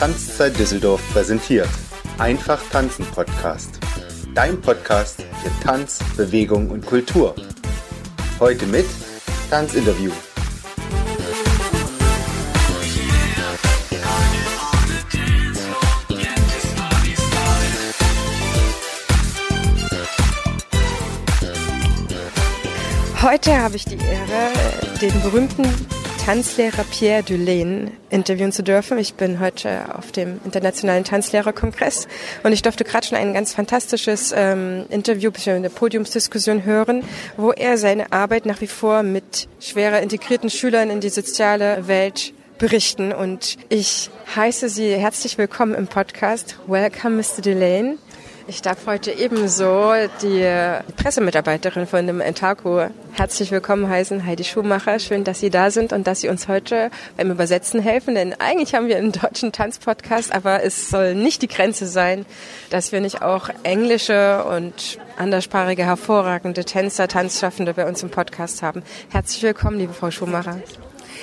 Tanzzeit Düsseldorf präsentiert. Einfach tanzen Podcast. Dein Podcast für Tanz, Bewegung und Kultur. Heute mit Tanzinterview. Heute habe ich die Ehre, den berühmten Tanzlehrer Pierre Dulaine interviewen zu dürfen. Ich bin heute auf dem Internationalen Tanzlehrerkongress und ich durfte gerade schon ein ganz fantastisches ähm, Interview, eine Podiumsdiskussion hören, wo er seine Arbeit nach wie vor mit schwerer integrierten Schülern in die soziale Welt berichten. Und ich heiße Sie herzlich willkommen im Podcast. Welcome, Mr. Delaine. Ich darf heute ebenso die Pressemitarbeiterin von dem Entaco herzlich willkommen heißen, Heidi Schumacher. Schön, dass Sie da sind und dass Sie uns heute beim Übersetzen helfen, denn eigentlich haben wir einen deutschen Tanzpodcast, aber es soll nicht die Grenze sein, dass wir nicht auch englische und anderssprachige hervorragende Tänzer, Tanzschaffende bei uns im Podcast haben. Herzlich willkommen, liebe Frau Schumacher.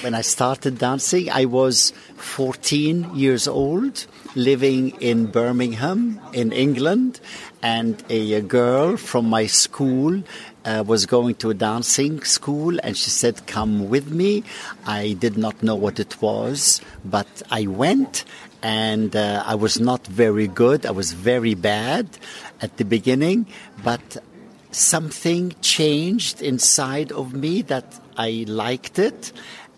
When I started dancing, I was 14 years old, living in Birmingham, in England, and a, a girl from my school uh, was going to a dancing school and she said, Come with me. I did not know what it was, but I went and uh, I was not very good. I was very bad at the beginning, but something changed inside of me that I liked it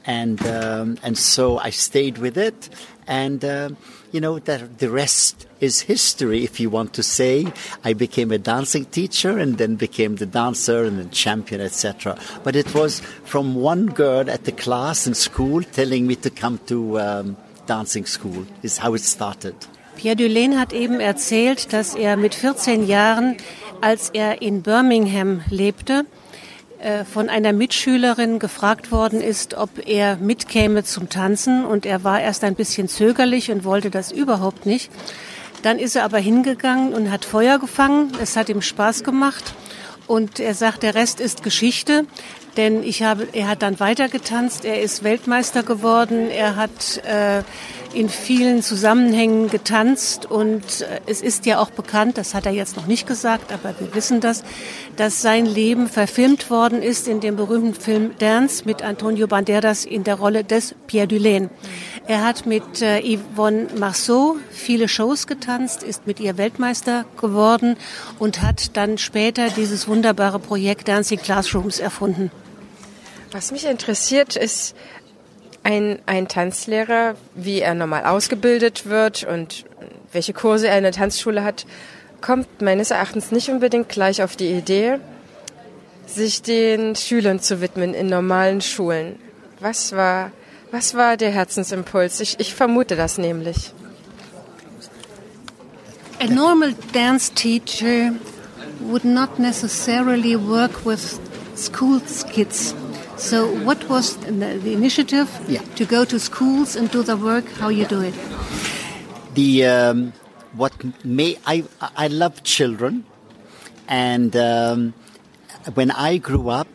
and um, and so I stayed with it, and uh, you know that the rest is history, if you want to say. I became a dancing teacher, and then became the dancer and the champion, etc. But it was from one girl at the class in school telling me to come to um, dancing school. Is how it started. Pierre Dulaine hat eben erzählt, dass er mit 14 Jahren, als er in Birmingham lebte, von einer Mitschülerin gefragt worden ist, ob er mitkäme zum Tanzen und er war erst ein bisschen zögerlich und wollte das überhaupt nicht. Dann ist er aber hingegangen und hat Feuer gefangen. Es hat ihm Spaß gemacht und er sagt, der Rest ist Geschichte, denn ich habe, er hat dann weiter getanzt. Er ist Weltmeister geworden. Er hat äh, in vielen Zusammenhängen getanzt und äh, es ist ja auch bekannt, das hat er jetzt noch nicht gesagt, aber wir wissen das, dass sein Leben verfilmt worden ist in dem berühmten Film Dance mit Antonio Banderas in der Rolle des Pierre Dulaine. Er hat mit äh, Yvonne Marceau viele Shows getanzt, ist mit ihr Weltmeister geworden und hat dann später dieses wunderbare Projekt Dancing Classrooms erfunden. Was mich interessiert ist, ein, ein Tanzlehrer, wie er normal ausgebildet wird und welche Kurse er in der Tanzschule hat, kommt meines Erachtens nicht unbedingt gleich auf die Idee, sich den Schülern zu widmen in normalen Schulen. Was war, was war der Herzensimpuls? Ich, ich vermute das nämlich. A normal dance teacher would not necessarily work with school kids. So, what was the, the initiative yeah. to go to schools and do the work? How you do it? The um, what may I I love children, and um, when I grew up,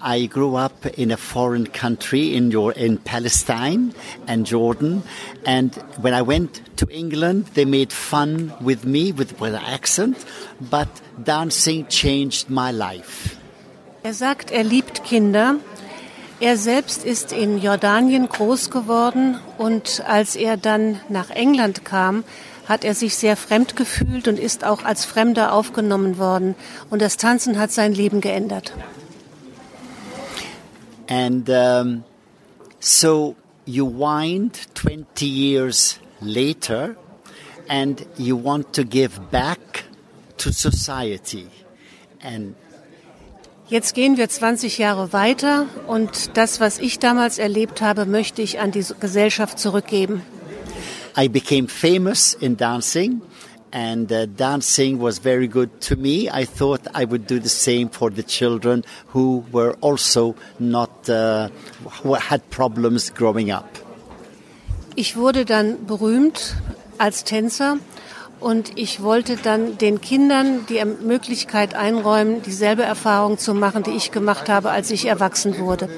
I grew up in a foreign country in your in Palestine and Jordan, and when I went to England, they made fun with me with with an accent, but dancing changed my life. Er sagt, er liebt Kinder Er selbst ist in Jordanien groß geworden und als er dann nach England kam, hat er sich sehr fremd gefühlt und ist auch als Fremder aufgenommen worden. Und das Tanzen hat sein Leben geändert. And um, so you wind 20 years later and you want to give back to society. And Jetzt gehen wir 20 Jahre weiter und das, was ich damals erlebt habe, möchte ich an die Gesellschaft zurückgeben. I became famous in dancing and uh, dancing was very good to me. I thought I would do the same for the children who were also not, uh, who had problems growing up. Ich wurde dann berühmt als Tänzer und ich wollte dann den Kindern die Möglichkeit einräumen, dieselbe Erfahrung zu machen, die ich gemacht habe, als ich erwachsen wurde.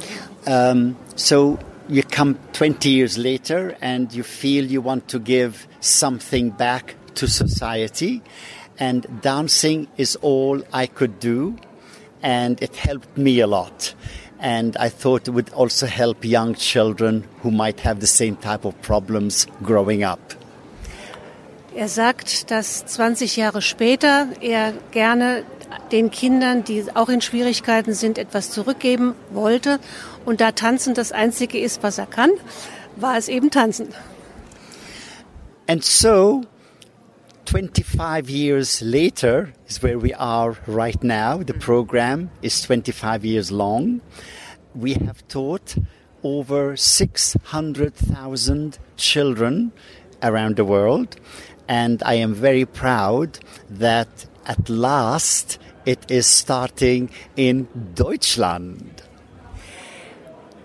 Um, so you come 20 years later and you feel you want to give something back to society. And dancing is all I could do. And it helped me a lot. And I thought it would also help young children who might have the same type of problems growing up. Er sagt, dass 20 Jahre später er gerne den Kindern, die auch in Schwierigkeiten sind, etwas zurückgeben wollte. Und da Tanzen das Einzige ist, was er kann, war es eben Tanzen. And so, 25 years later is where we are right now. The program is 25 years long. We have taught over 600,000 children around the world. And I am very proud that at last it is starting in Deutschland.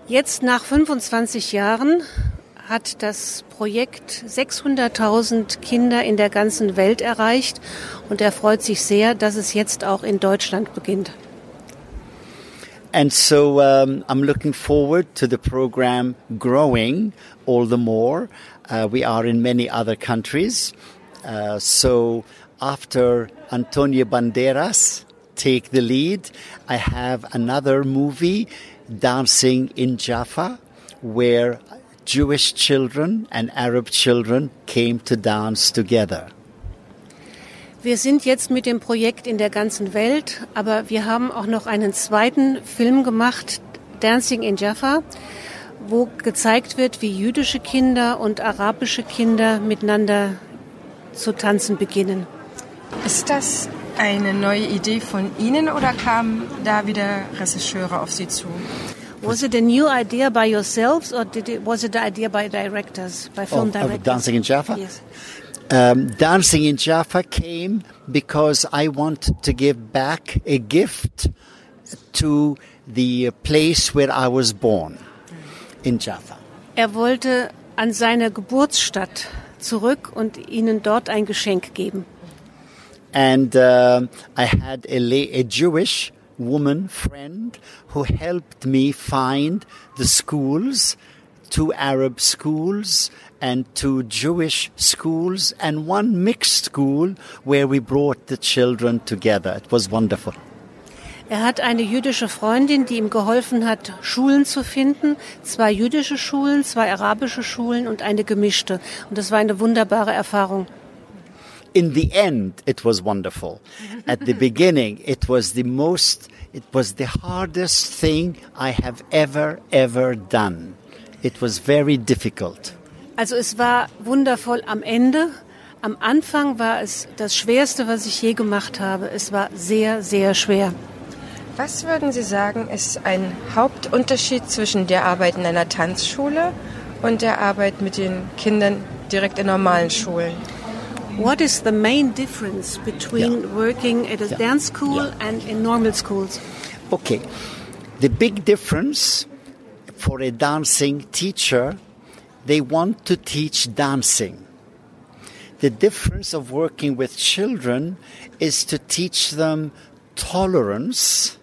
Jetzt nach 25 Jahren hat das Projekt 600.000 Kinder in der ganzen Welt erreicht und er freut sich sehr, dass es jetzt auch in Deutschland beginnt. And so um, I'm looking forward to the program growing all the more. Uh, we are in many other countries. Uh, so after Antonio Banderas take the lead, I have another movie, Dancing in Jaffa, where Jewish children and Arab children came to dance together. Wir sind jetzt mit dem Projekt in der ganzen Welt, aber wir haben auch noch einen zweiten Film gemacht, Dancing in Jaffa, wo gezeigt wird, wie jüdische Kinder und arabische Kinder miteinander zu tanzen beginnen. Ist das eine neue Idee von Ihnen oder kamen da wieder Regisseure auf Sie zu? Was it a new idea by yourselves or did it, was it an idea by directors, by film Of- directors? of Dancing in Jaffa? Yes. Um, Dancing in Jaffa came because I wanted to give back a gift to the place where I was born, in Jaffa. Er wollte an seine Geburtsstadt zurück und ihnen dort ein Geschenk geben. And um I had a, a Jewish woman friend who helped me find the schools, two Arab schools and two Jewish schools, and one mixed school where we brought the children together. It was wonderful. Er hat eine jüdische Freundin, die ihm geholfen hat, Schulen zu finden. Zwei jüdische Schulen, zwei arabische Schulen und eine gemischte. Und das war eine wunderbare Erfahrung. in the end it was wonderful at the beginning it was the most it was the hardest thing i have ever ever done it was very difficult Also es war wundervoll am Ende. Am Anfang war es das Schwerste, was ich je gemacht habe. Es war sehr, sehr schwer. Was würden Sie sagen, ist ein Hauptunterschied zwischen der Arbeit in einer Tanzschule und der Arbeit mit den Kindern direkt in normalen Schulen? What is the main difference between Yeah. working at a Yeah. dance school Yeah. and in normal schools? okay the big difference for a dancing teacher they want to teach dancing the difference of working with children is to teach them tolerance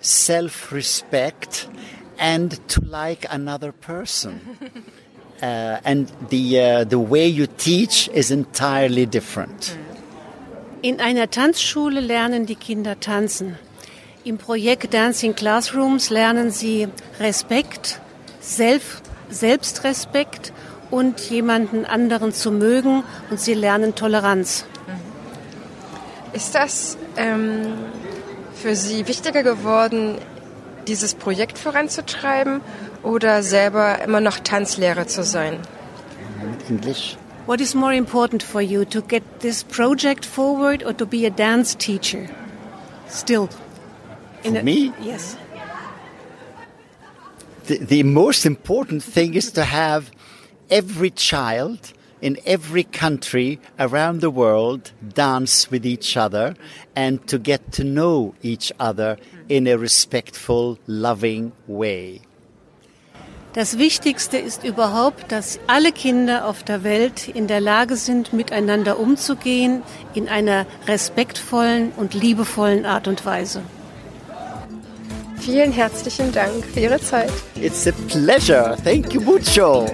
self respect and to like another person. Uh, and the, uh, the way you teach is entirely different. In einer Tanzschule lernen die Kinder tanzen. Im Projekt Dancing Classrooms lernen sie Respekt, Self, Selbstrespekt und jemanden anderen zu mögen und sie lernen Toleranz. Ist das ähm, für Sie wichtiger geworden, dieses Projekt voranzutreiben oder selber immer noch Tanzlehrer zu sein? English? What is more important for you, to get this project forward or to be a dance teacher? Still. In For a- me? Yes. The, the most important thing is to have every child in every country around the world dance with each other and to get to know each other in a respectful, loving way. Das Wichtigste ist überhaupt, dass alle Kinder auf der Welt in der Lage sind, miteinander umzugehen in einer respektvollen und liebevollen Art und Weise. Vielen herzlichen Dank für Ihre Zeit. It's a pleasure. Thank you mucho.